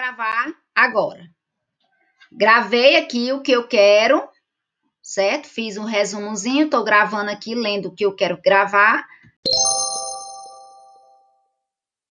gravar agora. Gravei aqui o que eu quero, certo? Fiz um resumozinho, tô gravando aqui, lendo o que eu quero gravar.